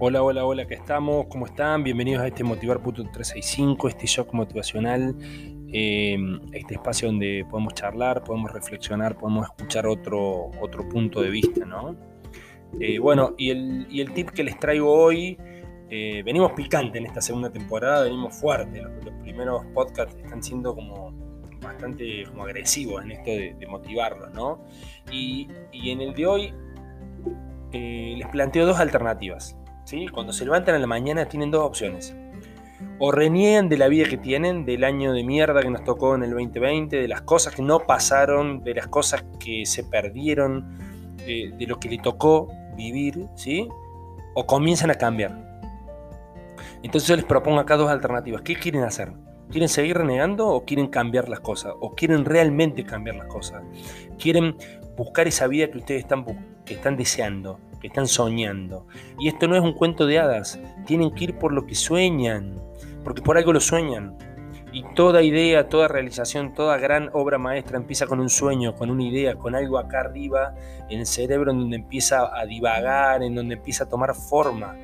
Hola, hola, hola, ¿qué estamos? ¿Cómo están? Bienvenidos a este Motivar.365, este shock motivacional, em, este espacio donde podemos charlar, podemos reflexionar, podemos escuchar otro, otro punto de vista, ¿no? Eh, bueno, y el, tip que les traigo hoy, eh, venimos picante en esta segunda temporada, venimos fuerte, los, primeros podcasts están siendo como bastante como agresivos en esto de, motivarlos, ¿no? Y, en el de hoy eh, les planteo dos alternativas. Cuando se levantan en la mañana tienen dos opciones. O reniegan de la vida que tienen, del año de mierda que nos tocó en el 2020, de las cosas que no pasaron, de las cosas que se perdieron, de, lo que le tocó vivir, ¿sí? O comienzan a cambiar. Entonces yo les propongo acá dos alternativas. ¿Qué quieren hacer? ¿Quieren seguir renegando o quieren cambiar las cosas? ¿O quieren realmente cambiar las cosas? ¿Quieren buscar esa vida que ustedes están deseando? Que están soñando. Y esto no es un cuento de hadas, tienen que ir por lo que sueñan, porque por algo lo sueñan. Y toda idea, toda realización, toda gran obra maestra empieza con un sueño, con una idea, con algo acá arriba en el cerebro en donde empieza a divagar, en donde empieza a tomar forma.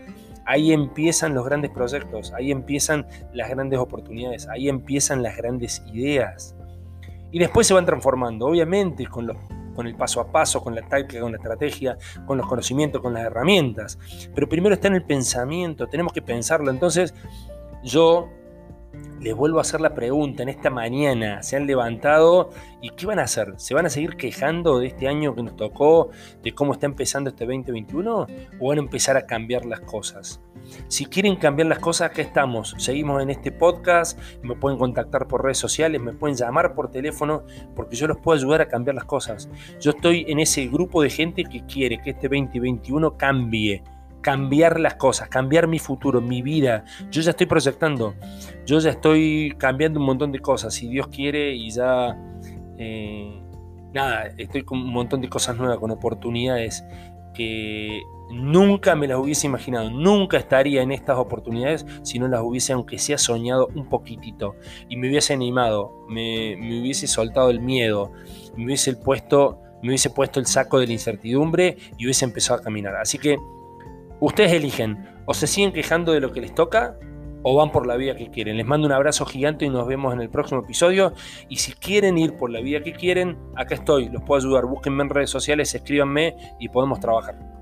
Ahí empiezan los grandes proyectos, ahí empiezan las grandes oportunidades, ahí empiezan las grandes ideas. Y después se van transformando, obviamente, con los con el paso a paso, con la táctica, con la estrategia, con los conocimientos, con las herramientas. Pero primero está en el pensamiento, tenemos que pensarlo. Entonces, yo les vuelvo a hacer la pregunta en esta mañana. Se han levantado y ¿qué van a hacer? ¿Se van a seguir quejando de este año que nos tocó, de cómo está empezando este 2021? ¿O van a empezar a cambiar las cosas? Si quieren cambiar las cosas, acá estamos. Seguimos en este podcast, me pueden contactar por redes sociales, me pueden llamar por teléfono, porque yo los puedo ayudar a cambiar las cosas. Yo estoy en ese grupo de gente que quiere que este 2021 cambie cambiar las cosas, cambiar mi futuro, mi vida. Yo ya estoy proyectando, yo ya estoy cambiando un montón de cosas, si Dios quiere, y ya, eh, nada, estoy con un montón de cosas nuevas, con oportunidades que nunca me las hubiese imaginado, nunca estaría en estas oportunidades si no las hubiese, aunque sea soñado un poquitito, y me hubiese animado, me, hubiese soltado el miedo, me hubiese puesto me hubiese puesto el saco de la incertidumbre y hubiese empezado a caminar. Así que Ustedes eligen, o se siguen quejando de lo que les toca, o van por la vía que quieren. Les mando un abrazo gigante y nos vemos en el próximo episodio. Y si quieren ir por la vía que quieren, acá estoy, los puedo ayudar. Búsquenme en redes sociales, escríbanme y podemos trabajar.